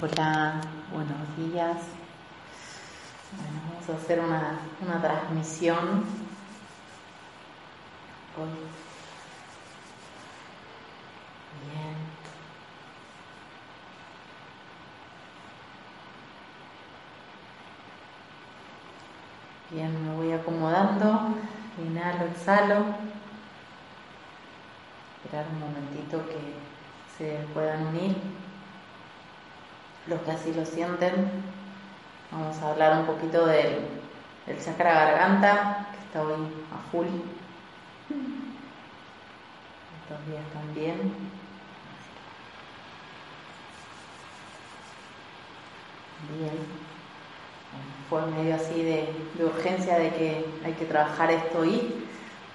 Hola, buenos días. Bueno, vamos a hacer una, una transmisión. Bien. Bien, me voy acomodando, inhalo, exhalo. Esperar un momentito que se puedan unir los que así lo sienten. Vamos a hablar un poquito del, del chakra garganta, que está hoy a full. Estos días también. Bien. Fue medio así de, de, urgencia de que hay que trabajar esto hoy.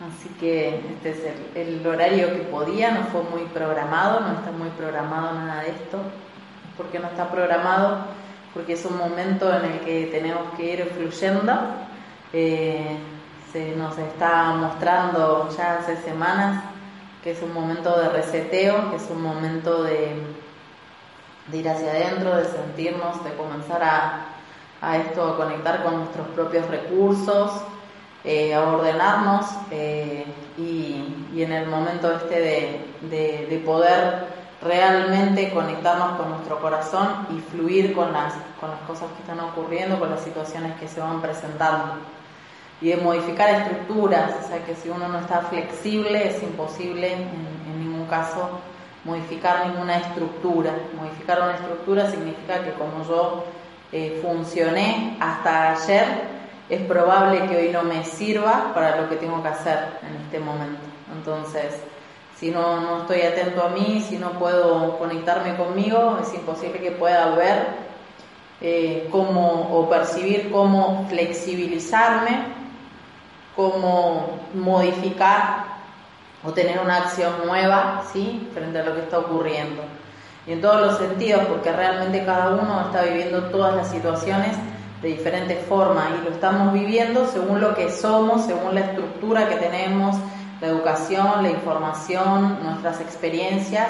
Así que este es el, el horario que podía, no fue muy programado, no está muy programado nada de esto porque no está programado, porque es un momento en el que tenemos que ir fluyendo. Eh, se nos está mostrando ya hace semanas que es un momento de reseteo, que es un momento de, ir hacia adentro, de sentirnos, de comenzar a, esto, a conectar con nuestros propios recursos, eh, a ordenarnos eh, y, en el momento este de poder realmente conectarnos con nuestro corazón y fluir con las, con las cosas que están ocurriendo, con las situaciones que se van presentando. Y de modificar estructuras, o sea que si uno no está flexible es imposible en, en ningún caso modificar ninguna estructura. Modificar una estructura significa que como yo eh, funcioné hasta ayer, es probable que hoy no me sirva para lo que tengo que hacer en este momento. Entonces, si no, no estoy atento a mí, si no puedo conectarme conmigo, es imposible que pueda ver eh, cómo o percibir cómo flexibilizarme, cómo modificar o tener una acción nueva ¿sí? frente a lo que está ocurriendo. Y en todos los sentidos, porque realmente cada uno está viviendo todas las situaciones de diferentes formas y lo estamos viviendo según lo que somos, según la estructura que tenemos, la educación, la información, nuestras experiencias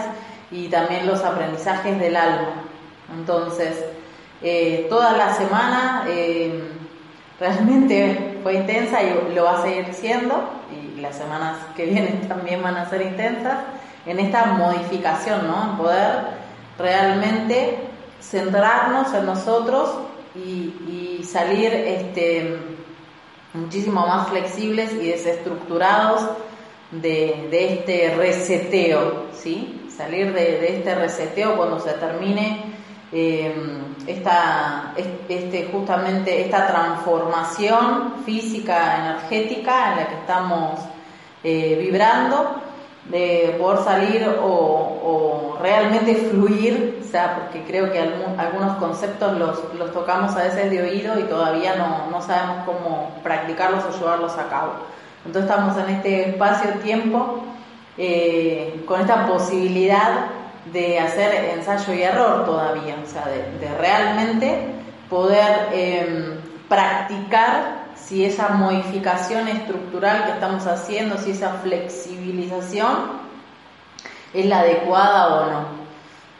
y también los aprendizajes del alma. Entonces, eh, toda la semana eh, realmente fue intensa y lo va a seguir siendo, y las semanas que vienen también van a ser intensas, en esta modificación, ¿no? En poder realmente centrarnos en nosotros y, y salir este, muchísimo más flexibles y desestructurados de, de este reseteo, ¿sí? Salir de, de, este reseteo cuando se termine eh, esta, este, justamente esta transformación física, energética en la que estamos eh, vibrando, de poder salir o, o, realmente fluir, o sea, porque creo que algunos conceptos los, los, tocamos a veces de oído y todavía no, no sabemos cómo practicarlos o llevarlos a cabo. Entonces estamos en este espacio-tiempo eh, con esta posibilidad de hacer ensayo y error todavía, o sea, de, realmente poder eh, practicar si esa modificación estructural que estamos haciendo, si esa flexibilización es la adecuada o no.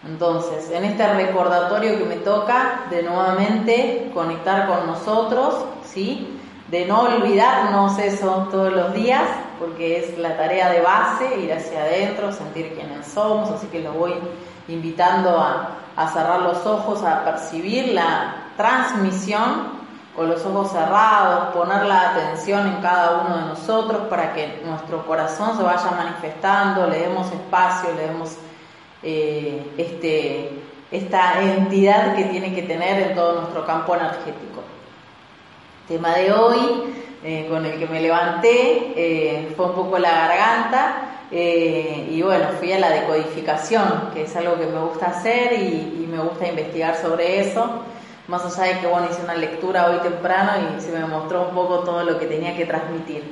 Entonces, en este recordatorio que me toca de nuevamente conectar con nosotros, ¿sí? De no olvidarnos eso todos los días, porque es la tarea de base, ir hacia adentro, sentir quiénes somos, así que los voy invitando a, a cerrar los ojos, a percibir la transmisión con los ojos cerrados, poner la atención en cada uno de nosotros para que nuestro corazón se vaya manifestando, le demos espacio, le demos eh, este, esta entidad que tiene que tener en todo nuestro campo energético. Tema de hoy, eh, con el que me levanté, eh, fue un poco la garganta. Eh, y bueno, fui a la decodificación, que es algo que me gusta hacer y, me gusta investigar sobre eso. Más allá de que bueno, hice una lectura hoy temprano y se me mostró un poco todo lo que tenía que transmitir.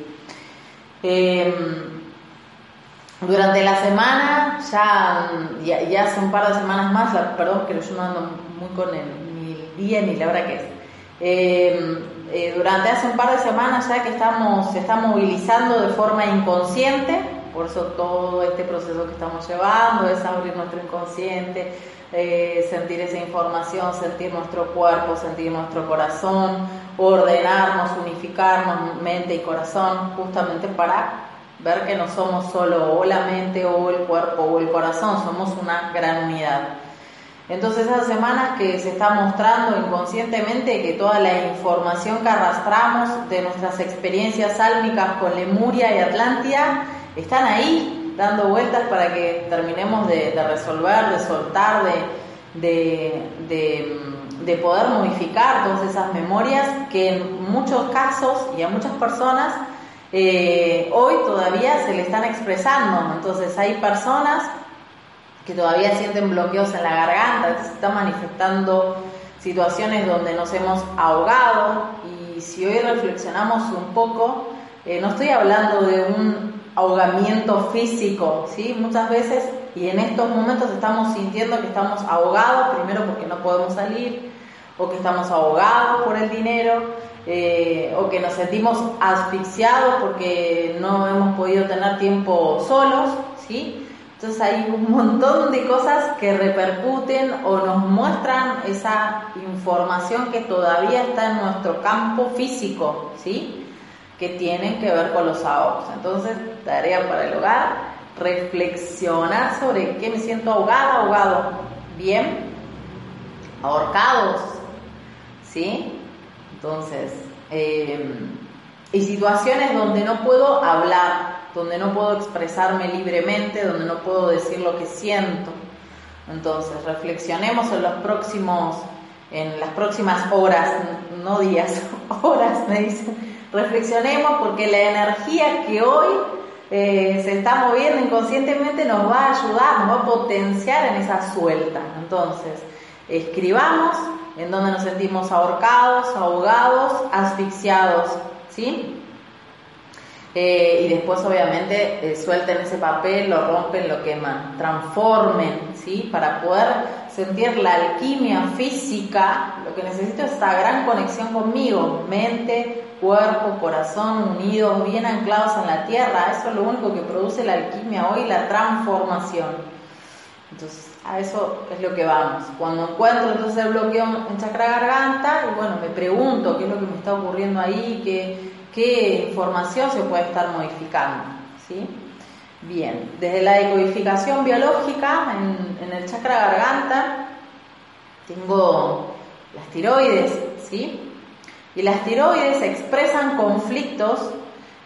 durante la semana, ya, ya, hace un par de semanas más, perdón que yo no ando muy con el, el día ni la hora que es. Eh, durante hace un par de semanas ya que estamos, se está movilizando de forma inconsciente, por eso todo este proceso que estamos llevando es abrir nuestro inconsciente, eh, sentir esa información, sentir nuestro cuerpo, sentir nuestro corazón, ordenarnos, unificarnos mente y corazón, justamente para ver que no somos solo o la mente o el cuerpo o el corazón, somos una gran unidad. Entonces esa semana que se está mostrando inconscientemente que toda la información que arrastramos de nuestras experiencias álmicas con Lemuria y Atlántida están ahí dando vueltas para que terminemos de, resolver, de soltar, de, de, poder modificar todas esas memorias que en muchos casos y a muchas personas eh, hoy todavía se le están expresando. Entonces hay personas que todavía sienten bloqueos en la garganta, se están manifestando situaciones donde nos hemos ahogado y si hoy reflexionamos un poco, eh, no estoy hablando de un ahogamiento físico, ¿sí? Muchas veces y en estos momentos estamos sintiendo que estamos ahogados, primero porque no podemos salir, o que estamos ahogados por el dinero, eh, o que nos sentimos asfixiados porque no hemos podido tener tiempo solos, ¿sí? Entonces hay un montón de cosas que repercuten o nos muestran esa información que todavía está en nuestro campo físico, ¿sí? Que tienen que ver con los ahogos. Entonces, tarea para el hogar, reflexionar sobre qué me siento ahogada, ahogado. Bien, ahorcados, ¿sí? Entonces, eh, y situaciones donde no puedo hablar, donde no puedo expresarme libremente, donde no puedo decir lo que siento. Entonces, reflexionemos en próximos, en las próximas horas, no días, horas, me dicen. Reflexionemos porque la energía que hoy eh, se está moviendo inconscientemente nos va a ayudar, nos va a potenciar en esa suelta. Entonces, escribamos en donde nos sentimos ahorcados, ahogados, asfixiados, ¿sí? Eh, y después obviamente eh, suelten ese papel, lo rompen, lo queman, transformen, ¿sí? Para poder sentir la alquimia física, lo que necesito es esta gran conexión conmigo, mente, cuerpo, corazón unidos, bien anclados en la tierra, eso es lo único que produce la alquimia hoy, la transformación. Entonces, a eso es lo que vamos. Cuando encuentro entonces el bloqueo en chakra garganta, y bueno, me pregunto qué es lo que me está ocurriendo ahí, qué, qué información se puede estar modificando. ¿sí? Bien, desde la decodificación biológica en, el chakra garganta tengo las tiroides, ¿sí? Y las tiroides expresan conflictos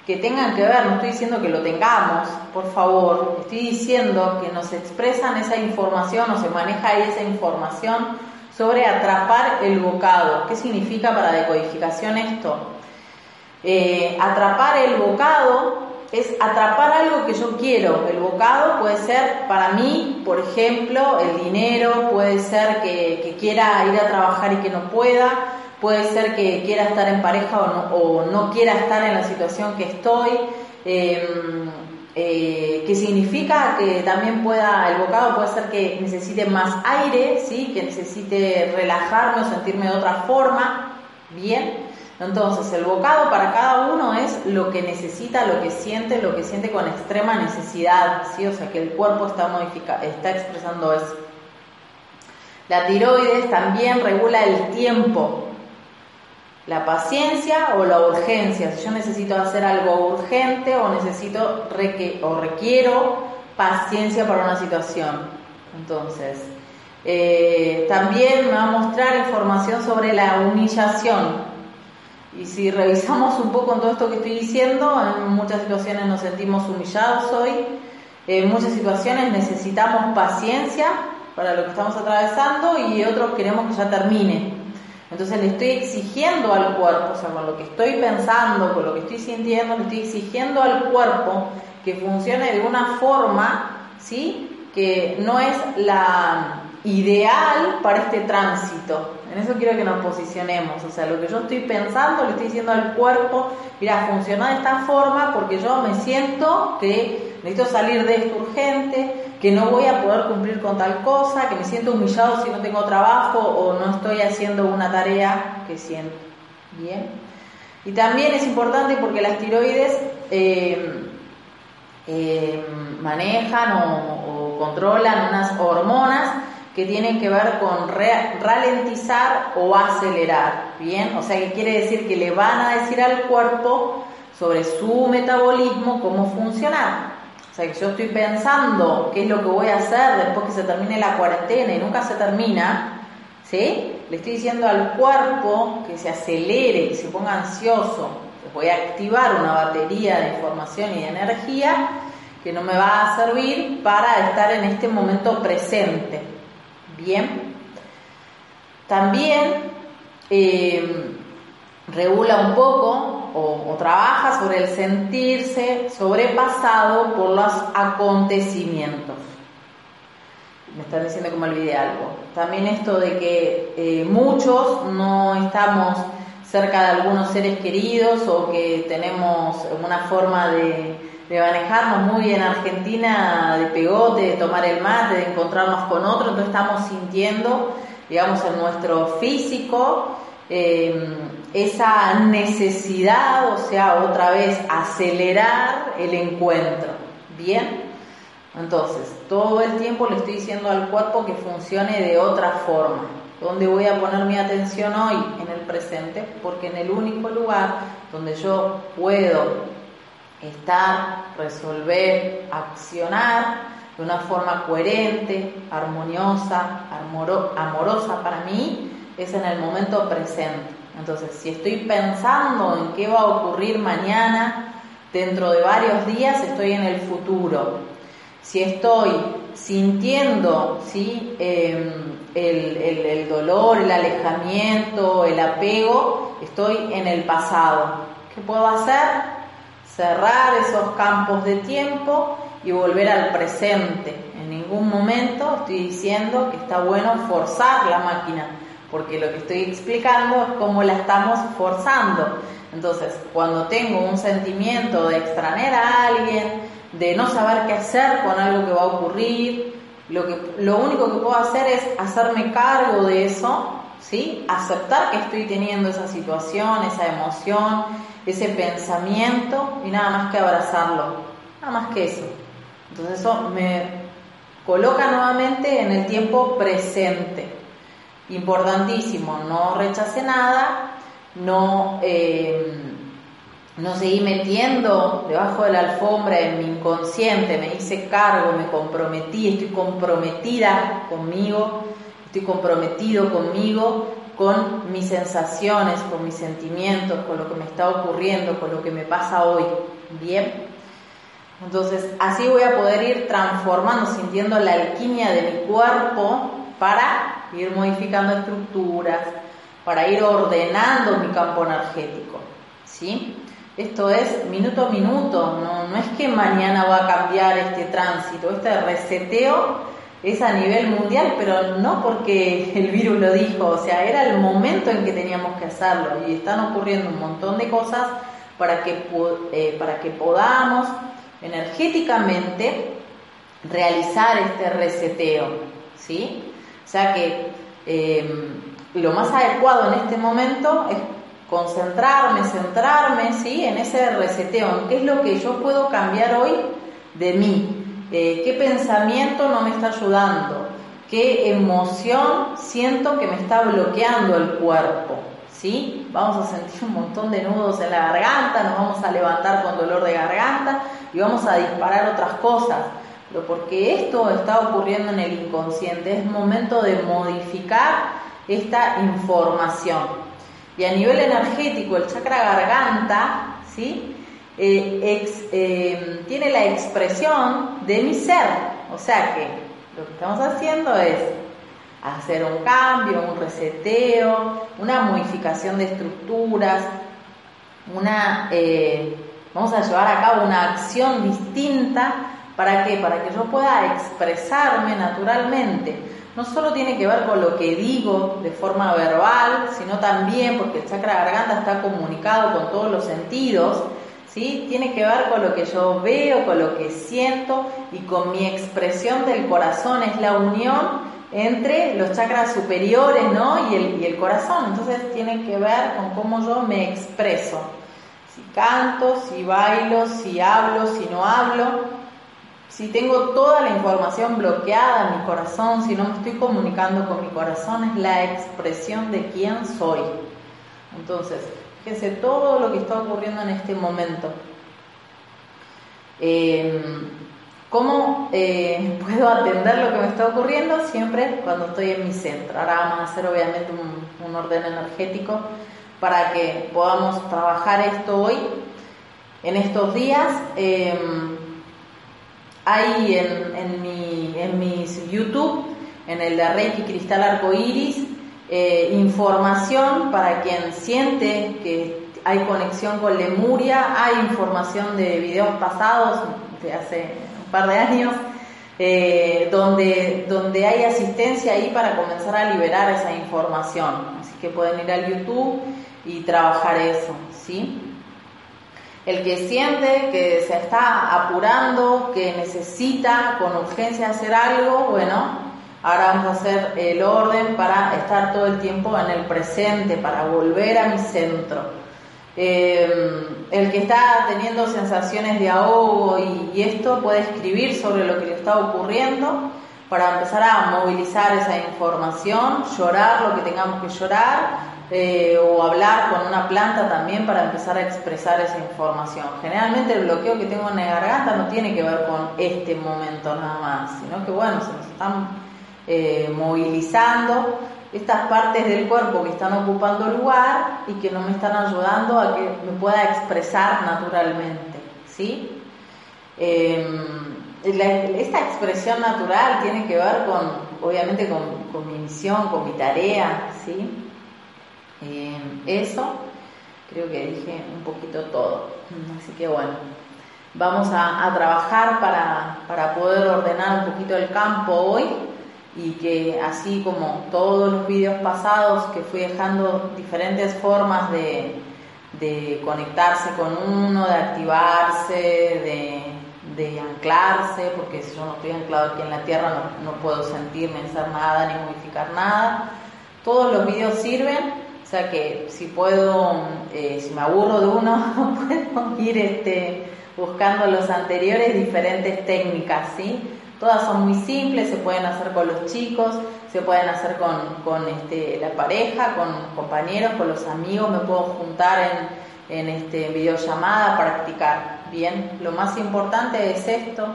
que tengan que ver, no estoy diciendo que lo tengamos, por favor, estoy diciendo que nos expresan esa información o se maneja ahí esa información sobre atrapar el bocado. ¿Qué significa para decodificación esto? Eh, atrapar el bocado es atrapar algo que yo quiero. El bocado puede ser para mí, por ejemplo, el dinero, puede ser que, quiera ir a trabajar y que no pueda, puede ser que quiera estar en pareja o no, quiera estar en la situación que estoy. Em, eh, que significa que también pueda, el bocado puede ser que necesite más aire, ¿sí? que necesite relajarme o sentirme de otra forma, bien, entonces, el bocado para cada uno es lo que necesita, lo que siente, lo que siente con extrema necesidad, ¿sí? O sea, que el cuerpo está, modifica, está expresando eso. La tiroides también regula el tiempo, la paciencia o la urgencia. Si yo necesito hacer algo urgente o necesito o requiero paciencia para una situación. Entonces, eh, también me va a mostrar información sobre la humillación. Y si revisamos un poco todo esto que estoy diciendo, en muchas situaciones nos sentimos humillados hoy, en muchas situaciones necesitamos paciencia para lo que estamos atravesando y otros queremos que ya termine. Entonces le estoy exigiendo al cuerpo, o sea, con lo que estoy pensando, con lo que estoy sintiendo, le estoy exigiendo al cuerpo que funcione de una forma, ¿sí? Que no es la ideal para este tránsito. En eso quiero que nos posicionemos. O sea, lo que yo estoy pensando, le estoy diciendo al cuerpo, mira, funciona de esta forma porque yo me siento que necesito salir de esto urgente, que no voy a poder cumplir con tal cosa, que me siento humillado si no tengo trabajo o no estoy haciendo una tarea que siento. Bien. Y también es importante porque las tiroides eh, eh, manejan o controlan unas hormonas que tienen que ver con ralentizar o acelerar, ¿bien? O sea, que quiere decir que le van a decir al cuerpo sobre su metabolismo cómo funcionar. O sea, que yo estoy pensando qué es lo que voy a hacer después que se termine la cuarentena y nunca se termina, ¿sí? Le estoy diciendo al cuerpo que se acelere, que se ponga ansioso. voy a activar una batería de información y de energía que no me va a servir para estar en este momento presente. Bien. También eh, regula un poco o, trabaja sobre el sentirse sobrepasado por los acontecimientos. Me están diciendo que me olvidé algo. También esto de que eh, muchos no estamos cerca de algunos seres queridos o que tenemos una forma de de manejarnos muy en Argentina, de pegote, de tomar el mate, de encontrarnos con otro, entonces estamos sintiendo, digamos, en nuestro físico em, esa necesidad, o sea, otra vez acelerar el encuentro. Bien, entonces todo el tiempo le estoy diciendo al cuerpo que funcione de otra forma. ¿Dónde voy a poner mi atención hoy? En el presente, porque en el único lugar donde yo puedo estar, resolver, accionar de una forma coherente, armoniosa, amorosa para mí, es en el momento presente. Entonces, si estoy pensando en qué va a ocurrir mañana, dentro de varios días estoy en el futuro. Si estoy sintiendo ¿sí? Em, el, el dolor, el alejamiento, el apego, estoy en el pasado. ¿Qué puedo hacer? Cerrar esos campos de tiempo y volver al presente. En ningún momento estoy diciendo que está bueno forzar la máquina, porque lo que estoy explicando es cómo la estamos forzando. Entonces, cuando tengo un sentimiento de extrañar a alguien, de no saber qué hacer con algo que va a ocurrir, lo, que, lo único que puedo hacer es hacerme cargo de eso, ¿sí? aceptar que estoy teniendo esa situación, esa emoción, ese pensamiento y nada más que abrazarlo, nada más que eso. Entonces eso me coloca nuevamente en el tiempo presente. Importantísimo, no rechace nada, no, eh, no seguí metiendo debajo de la alfombra en mi inconsciente, me hice cargo, me comprometí, estoy comprometida conmigo, estoy comprometido conmigo con mis sensaciones, con mis sentimientos, con lo que me está ocurriendo, con lo que me pasa hoy. Bien. Entonces, así voy a poder ir transformando, sintiendo la alquimia de mi cuerpo para ir modificando estructuras, para ir ordenando mi campo energético. ¿Sí? Esto es minuto a minuto, no, no es que mañana va a cambiar este tránsito, este reseteo es a nivel mundial, pero no porque el virus lo dijo, o sea, era el momento en que teníamos que hacerlo y están ocurriendo un montón de cosas para que, eh, para que podamos energéticamente realizar este reseteo, ¿sí? O sea que em, lo más adecuado en este momento es concentrarme, centrarme, ¿sí? En ese reseteo, en qué es lo que yo puedo cambiar hoy de mí, qué pensamiento no me está ayudando, qué emoción siento que me está bloqueando el cuerpo. ¿Sí? Vamos a sentir un montón de nudos en la garganta, nos vamos a levantar con dolor de garganta y vamos a disparar otras cosas. Pero porque esto está ocurriendo en el inconsciente, es momento de modificar esta información. Y a nivel energético, el chakra garganta, ¿sí? Eh, eh, tiene la expresión de mi ser. O sea que lo que estamos haciendo es hacer un cambio, un reseteo, una modificación de estructuras, una, eh, vamos a llevar a cabo una acción distinta. ¿Para qué? Para que yo pueda expresarme naturalmente. No solo tiene que ver con lo que digo de forma verbal, sino también porque el chakra garganta está comunicado con todos los sentidos, ¿sí? Tiene que ver con lo que yo veo, con lo que siento y con mi expresión del corazón. Es la unión entre los chakras superiores ¿no? y, el, y el corazón. Entonces tiene que ver con cómo yo me expreso. Si canto, si bailo, si hablo, si no hablo. Si tengo toda la información bloqueada en mi corazón, si no me estoy comunicando con mi corazón, es la expresión de quién soy. Entonces, fíjense todo lo que está ocurriendo en este momento. Eh, ¿Cómo eh, puedo atender lo que me está ocurriendo? Siempre cuando estoy en mi centro. Ahora vamos a hacer obviamente un, orden energético para que podamos trabajar esto hoy. En estos días em, hay en, mi, en mis YouTube, en el de Reiki Cristal Arco Iris, eh, información para quien siente que hay conexión con Lemuria, hay información de videos pasados de hace par de años, eh, donde, donde hay asistencia ahí para comenzar a liberar esa información. Así que pueden ir al YouTube y trabajar eso, ¿sí? El que siente que se está apurando, que necesita con urgencia hacer algo, bueno, ahora vamos a hacer el orden para estar todo el tiempo en el presente, para volver a mi centro. Eh, el que está teniendo sensaciones de ahogo y, esto puede escribir sobre lo que le está ocurriendo para empezar a movilizar esa información, llorar lo que tengamos que llorar eh, o hablar con una planta también para empezar a expresar esa información. Generalmente el bloqueo que tengo en la garganta no tiene que ver con este momento nada más, sino que bueno, se nos están eh, movilizando estas partes del cuerpo que están ocupando lugar y que no me están ayudando a que me pueda expresar naturalmente, ¿sí? Em, esta expresión natural tiene que ver con, obviamente, con, mi misión, con mi tarea, ¿sí? Em, eso creo que dije un poquito todo. Así que bueno, vamos a, a trabajar para, para poder ordenar un poquito el campo hoy y que así como todos los vídeos pasados que fui dejando diferentes formas de, conectarse con uno, de activarse, de, anclarse, porque si yo no estoy anclado aquí en la tierra no, puedo sentirme, hacer nada ni modificar nada. Todos los vídeos sirven, o sea que si puedo, eh, si me aburro de uno, puedo ir este, buscando los anteriores diferentes técnicas, ¿sí? Todas son muy simples, se pueden hacer con los chicos, se pueden hacer con, este, la pareja, con compañeros, con los amigos, me puedo juntar en, en este, videollamada, practicar. Bien, lo más importante es esto,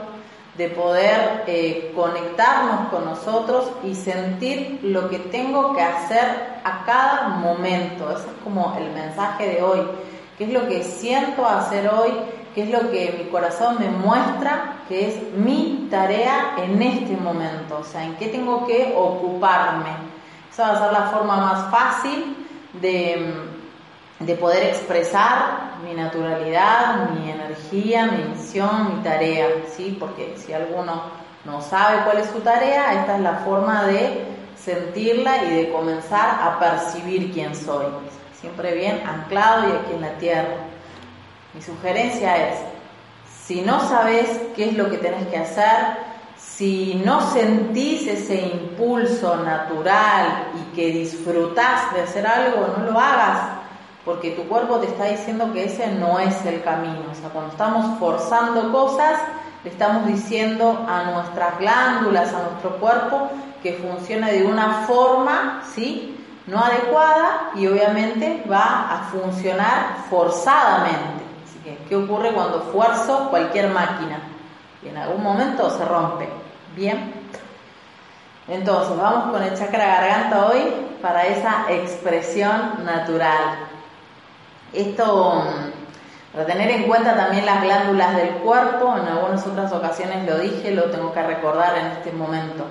de poder eh, conectarnos con nosotros y sentir lo que tengo que hacer a cada momento. Ese es como el mensaje de hoy. ¿Qué es lo que siento hacer hoy? Qué es lo que mi corazón me muestra que es mi tarea en este momento, o sea, en qué tengo que ocuparme. Esa va a ser la forma más fácil de, de poder expresar mi naturalidad, mi energía, mi misión, mi tarea, ¿sí? Porque si alguno no sabe cuál es su tarea, esta es la forma de sentirla y de comenzar a percibir quién soy. Siempre bien anclado y aquí en la tierra. Mi sugerencia es, si no sabes qué es lo que tenés que hacer, si no sentís ese impulso natural y que disfrutás de hacer algo, no lo hagas, porque tu cuerpo te está diciendo que ese no es el camino. O sea, cuando estamos forzando cosas, le estamos diciendo a nuestras glándulas, a nuestro cuerpo, que funciona de una forma, ¿sí? No adecuada y obviamente va a funcionar forzadamente. ¿Qué ocurre cuando fuerzo cualquier máquina? Y en algún momento se rompe. Bien. Entonces, vamos con el chakra garganta hoy para esa expresión natural. Esto, mm, para tener en cuenta también las glándulas del cuerpo, en algunas otras ocasiones lo dije, lo tengo que recordar en este momento.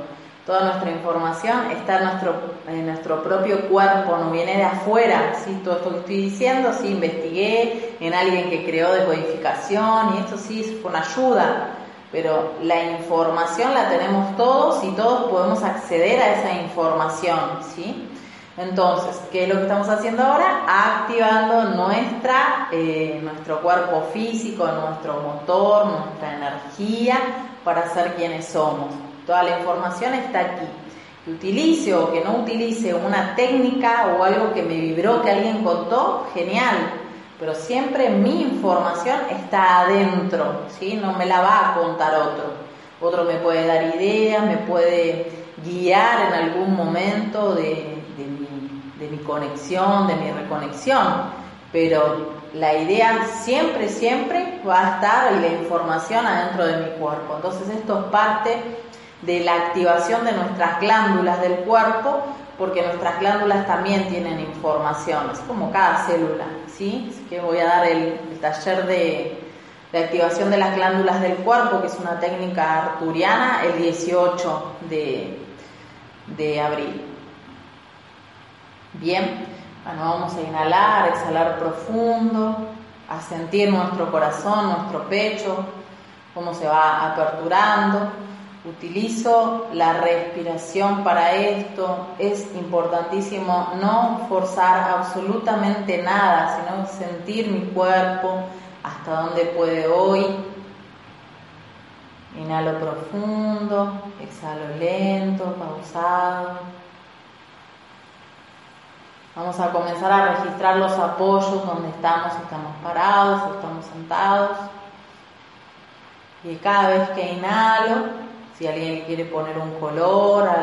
Toda nuestra información está en nuestro, nuestro propio cuerpo, no viene de afuera, ¿sí? todo esto que estoy diciendo, sí, investigué en alguien que creó decodificación y esto sí fue una ayuda, pero la información la tenemos todos y todos podemos acceder a esa información, ¿sí? Entonces, ¿qué es lo que estamos haciendo ahora? Activando nuestra, eh, nuestro cuerpo físico, nuestro motor, nuestra energía para ser quienes somos. Toda la información está aquí. Que utilice o que no utilice una técnica o algo que me vibró, que alguien contó, genial. Pero siempre mi información está adentro, ¿sí? No me la va a contar otro. Otro me puede dar ideas, me puede guiar en algún momento de, mi conexión, de mi reconexión. Pero la idea siempre, siempre va a estar la información adentro de mi cuerpo. Entonces esto es parte de la activación de nuestras glándulas del cuerpo, porque nuestras glándulas también tienen información, es como cada célula, ¿sí? Así que voy a dar el, taller de, activación de las glándulas del cuerpo, que es una técnica arturiana, el 18 de, de abril. Bien, bueno, vamos a inhalar, exhalar profundo, a sentir nuestro corazón, nuestro pecho, cómo se va aperturando. Utilizo la respiración para esto. Es importantísimo no forzar absolutamente nada, sino sentir mi cuerpo hasta donde puede hoy. Inhalo profundo, exhalo lento, pausado. Vamos a comenzar a registrar los apoyos donde estamos, estamos parados, estamos sentados. Y cada vez que inhalo, si alguien quiere poner un color a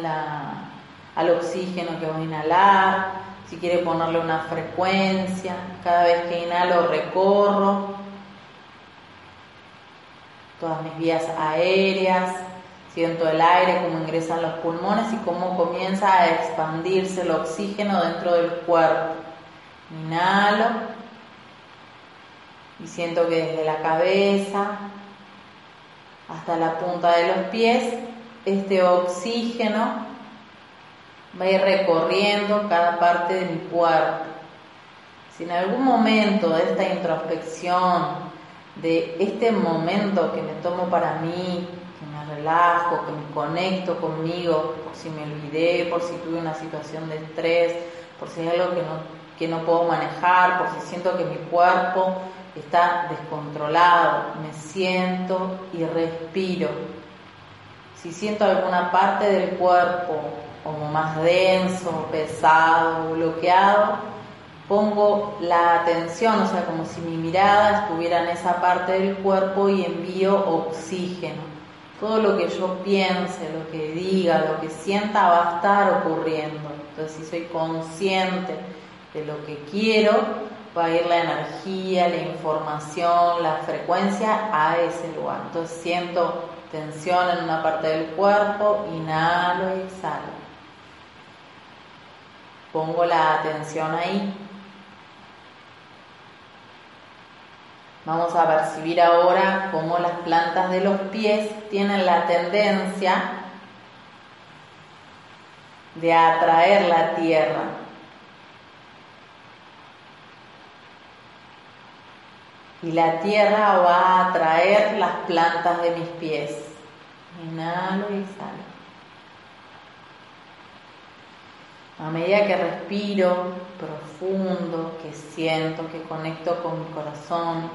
la, al oxígeno que voy a inhalar, si quiere ponerle una frecuencia, cada vez que inhalo recorro todas mis vías aéreas, Siento el aire, cómo ingresan los pulmones y cómo comienza a expandirse el oxígeno dentro del cuerpo. Inhalo y siento que desde la cabeza hasta la punta de los pies, este oxígeno va a ir recorriendo cada parte de mi cuerpo. Si en algún momento de esta introspección, de este momento que me tomo para mí, relajo, que me conecto conmigo, por si me olvidé, por si tuve una situación de estrés, por si hay algo que no, que no puedo manejar, por si siento que mi cuerpo está descontrolado, me siento y respiro. Si siento alguna parte del cuerpo como más denso, pesado, bloqueado, pongo la atención, o sea, como si mi mirada estuviera en esa parte del cuerpo y envío oxígeno todo lo que yo piense, lo que diga, lo que sienta va a estar ocurriendo. Entonces, si soy consciente de lo que quiero, va a ir la energía, la información, la frecuencia a ese lugar. Entonces, siento tensión en una parte del cuerpo, inhalo y exhalo. Pongo la atención ahí Vamos a percibir ahora cómo las plantas de los pies tienen la tendencia de atraer la tierra. Y la tierra va a atraer las plantas de mis pies. Inhalo y exhalo. A medida que respiro profundo, que siento, que conecto con mi corazón,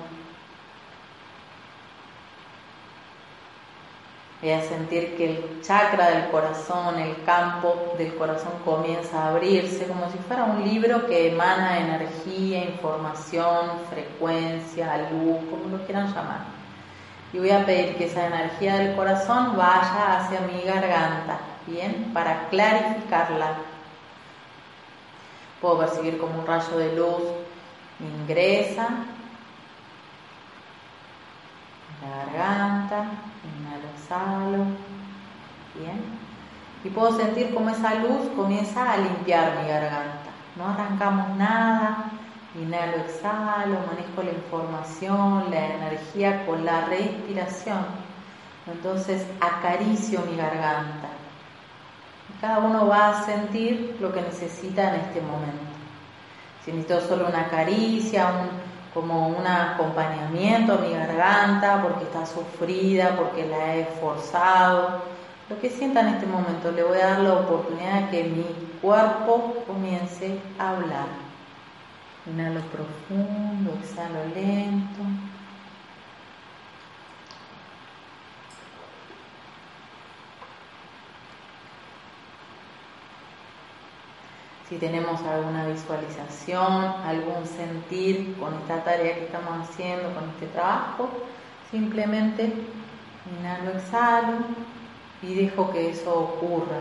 Voy a sentir que el chakra del corazón, el campo del corazón comienza a abrirse como si fuera un libro que emana energía, información, frecuencia, luz, como lo quieran llamar. Y voy a pedir que esa energía del corazón vaya hacia mi garganta, ¿bien? Para clarificarla. Puedo percibir como un rayo de luz ingresa la garganta, inhalo, exhalo, bien. Y puedo sentir cómo esa luz comienza a limpiar mi garganta. No arrancamos nada, inhalo, exhalo, manejo la información, la energía con la respiración. Entonces acaricio mi garganta. Cada uno va a sentir lo que necesita en este momento. Si necesito solo una caricia, como un acompañamiento a mi garganta porque está sufrida, porque la he forzado, lo que sienta en este momento, le voy a dar la oportunidad de que mi cuerpo comience a hablar. Inhalo profundo, exhalo lento. Si tenemos alguna visualización, algún sentir con esta tarea que estamos haciendo, con este trabajo, simplemente inhalo, exhalo y dejo que eso ocurra.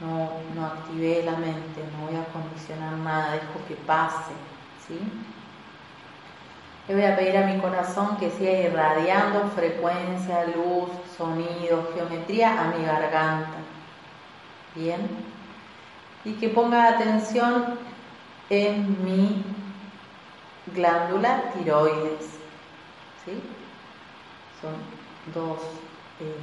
No, no activé la mente, no voy a condicionar nada, dejo que pase. ¿sí? Le voy a pedir a mi corazón que siga irradiando frecuencia, luz, sonido, geometría a mi garganta. Bien y que ponga atención en mi glándula tiroides. ¿sí? Son dos eh,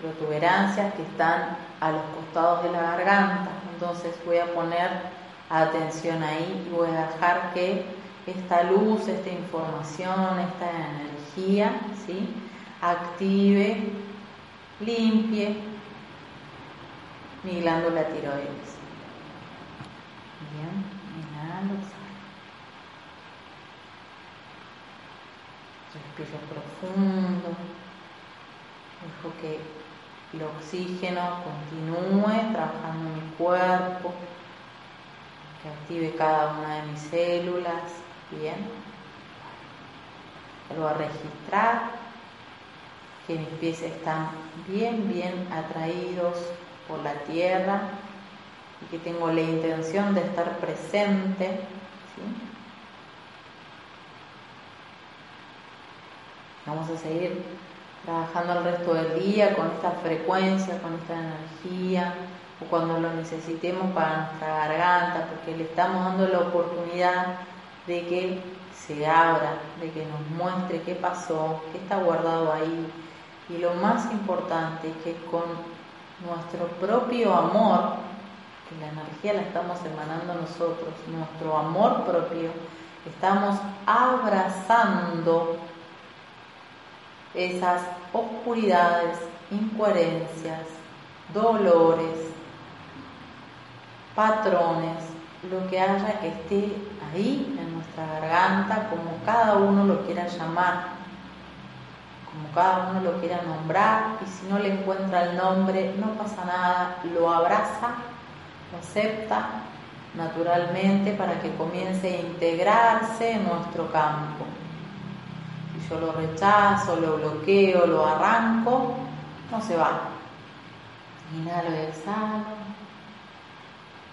protuberancias que están a los costados de la garganta. Entonces voy a poner atención ahí y voy a dejar que esta luz, esta información, esta energía, ¿sí? active, limpie mi glándula tiroides. Bien, inhalo, Respiro profundo. Dejo que el oxígeno continúe trabajando en mi cuerpo, que active cada una de mis células. Bien. Vuelvo a registrar que mis pies están bien, bien atraídos por la tierra y que tengo la intención de estar presente. Vamos a seguir trabajando el resto del día con esta frecuencia, con esta energía, o cuando lo necesitemos para nuestra garganta, porque le estamos dando la oportunidad de que se abra, de que nos muestre qué pasó, qué está guardado ahí. Y lo más importante es que con nuestro propio amor, que la energía la estamos emanando nosotros, nuestro amor propio, estamos abrazando esas oscuridades, incoherencias, dolores, patrones, lo que haya que esté ahí en nuestra garganta, como cada uno lo quiera llamar como cada uno lo quiera nombrar, y si no le encuentra el nombre, no pasa nada, lo abraza, lo acepta naturalmente para que comience a integrarse en nuestro campo. Si yo lo rechazo, lo bloqueo, lo arranco, no se va. Inhalo y exhalo.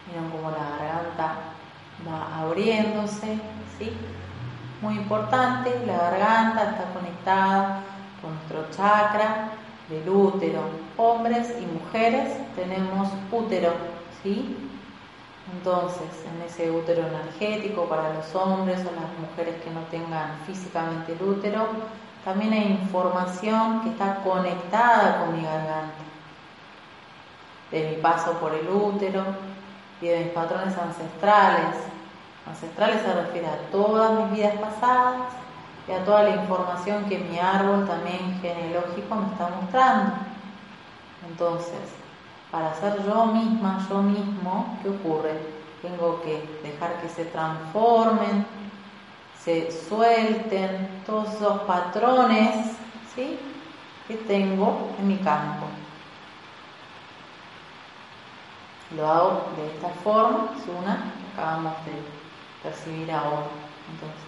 Miren cómo la garganta va abriéndose, ¿sí? Muy importante, la garganta está conectada nuestro chakra del útero. Hombres y mujeres tenemos útero, ¿sí? Entonces, en ese útero energético para los hombres o las mujeres que no tengan físicamente el útero, también hay información que está conectada con mi garganta, de mi paso por el útero y de mis patrones ancestrales. Ancestrales se refiere a todas mis vidas pasadas y a toda la información que mi árbol también genealógico me está mostrando. Entonces, para ser yo misma, yo mismo, ¿qué ocurre? Tengo que dejar que se transformen, se suelten todos esos patrones ¿sí? que tengo en mi campo. Lo hago de esta forma, es una que acabamos de percibir ahora. Entonces,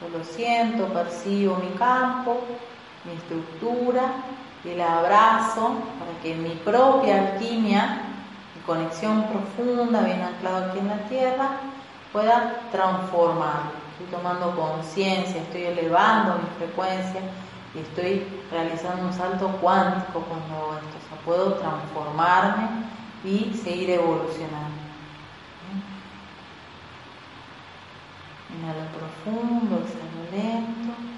Solo siento, percibo mi campo, mi estructura y la abrazo para que mi propia alquimia, mi conexión profunda, bien anclada aquí en la tierra, pueda transformar. Estoy tomando conciencia, estoy elevando mi frecuencia y estoy realizando un salto cuántico cuando hago esto. O sea, puedo transformarme y seguir evolucionando. Inhalo profundo, exhalo lento.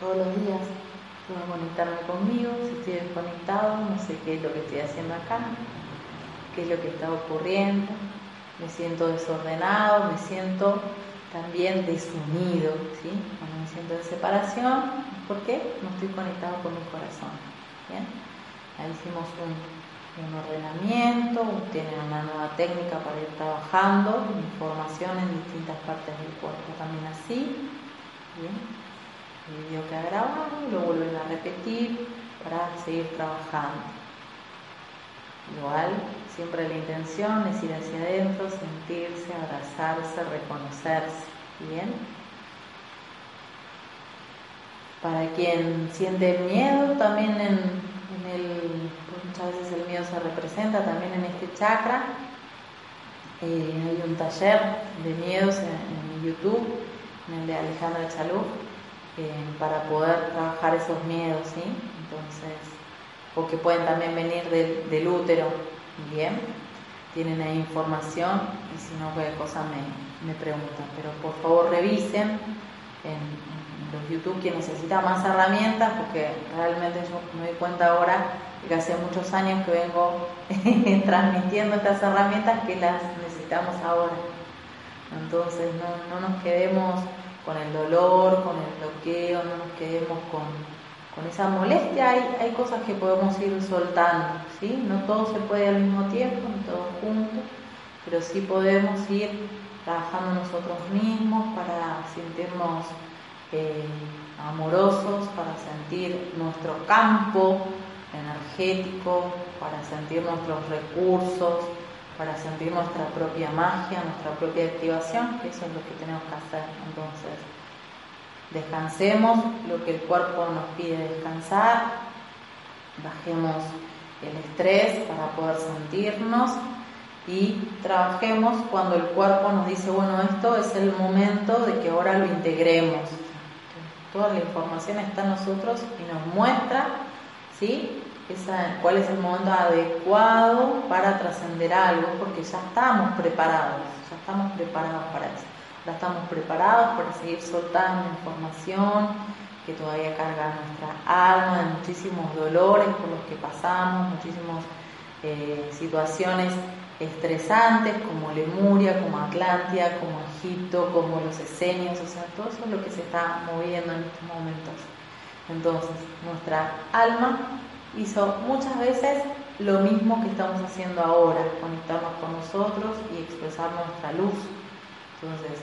todos los días puedo conectarme conmigo, si estoy desconectado, no sé qué es lo que estoy haciendo acá, qué es lo que está ocurriendo, me siento desordenado, me siento también desunido, ¿sí? Cuando me siento de separación, ¿por qué? No estoy conectado con mi corazón, ¿bien? Ahí hicimos un, un ordenamiento, tienen una nueva técnica para ir trabajando, información en distintas partes del cuerpo, también así, ¿bien? El video que ha grabado lo vuelven a repetir para seguir trabajando. Igual, siempre la intención es ir hacia adentro, sentirse, abrazarse, reconocerse. ¿Bien? Para quien siente miedo, también en, el, muchas veces el miedo se representa también en este chakra. Eh, hay un taller de miedos en, YouTube, en el de Alejandra Chalú, eh, para poder trabajar esos miedos, ¿sí? Entonces, o que pueden también venir del, útero. Bien, tienen ahí información y si no, cualquier cosa me, me preguntan. Pero por favor revisen en, los YouTube que necesita más herramientas, porque realmente yo me doy cuenta ahora que hace muchos años que vengo transmitiendo estas herramientas que las necesitamos ahora. Entonces no, no nos quedemos con el dolor, con el bloqueo, no nos quedemos con con esa molestia hay, hay cosas que podemos ir soltando, ¿sí? No todo se puede al mismo tiempo, no todo juntos, pero sí podemos ir trabajando nosotros mismos para sentirnos eh, amorosos, para sentir nuestro campo energético, para sentir nuestros recursos, para sentir nuestra propia magia, nuestra propia activación, eso es lo que tenemos que hacer entonces Descansemos lo que el cuerpo nos pide descansar, bajemos el estrés para poder sentirnos y trabajemos cuando el cuerpo nos dice, bueno, esto es el momento de que ahora lo integremos. Toda la información está en nosotros y nos muestra ¿sí? Esa, cuál es el momento adecuado para trascender algo, porque ya estamos preparados, ya estamos preparados para eso estamos preparados para seguir soltando información que todavía carga nuestra alma, de muchísimos dolores por los que pasamos, muchísimas eh, situaciones estresantes como Lemuria, como Atlántida, como Egipto, como los esenios, o sea, todo eso es lo que se está moviendo en estos momentos. Entonces, nuestra alma hizo muchas veces lo mismo que estamos haciendo ahora, conectarnos con nosotros y expresar nuestra luz. Entonces,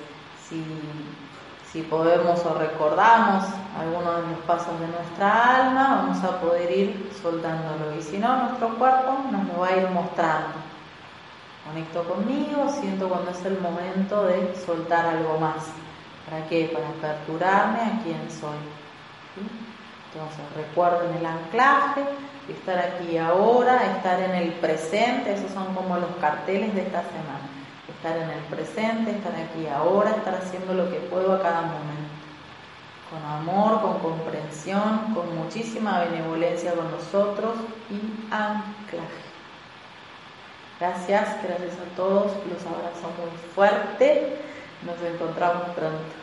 si, podemos o recordamos algunos de los pasos de nuestra alma, vamos a poder ir soltándolo. Y si no, nuestro cuerpo nos lo va a ir mostrando. Conecto conmigo, siento cuando es el momento de soltar algo más. ¿Para qué? Para aperturarme a quién soy. Entonces recuerden el anclaje, estar aquí ahora, estar en el presente, esos son como los carteles de esta semana estar en el presente, estar aquí ahora, estar haciendo lo que puedo a cada momento. Con amor, con comprensión, con muchísima benevolencia con nosotros y anclaje. Gracias, gracias a todos, los abrazo muy fuerte. Nos encontramos pronto.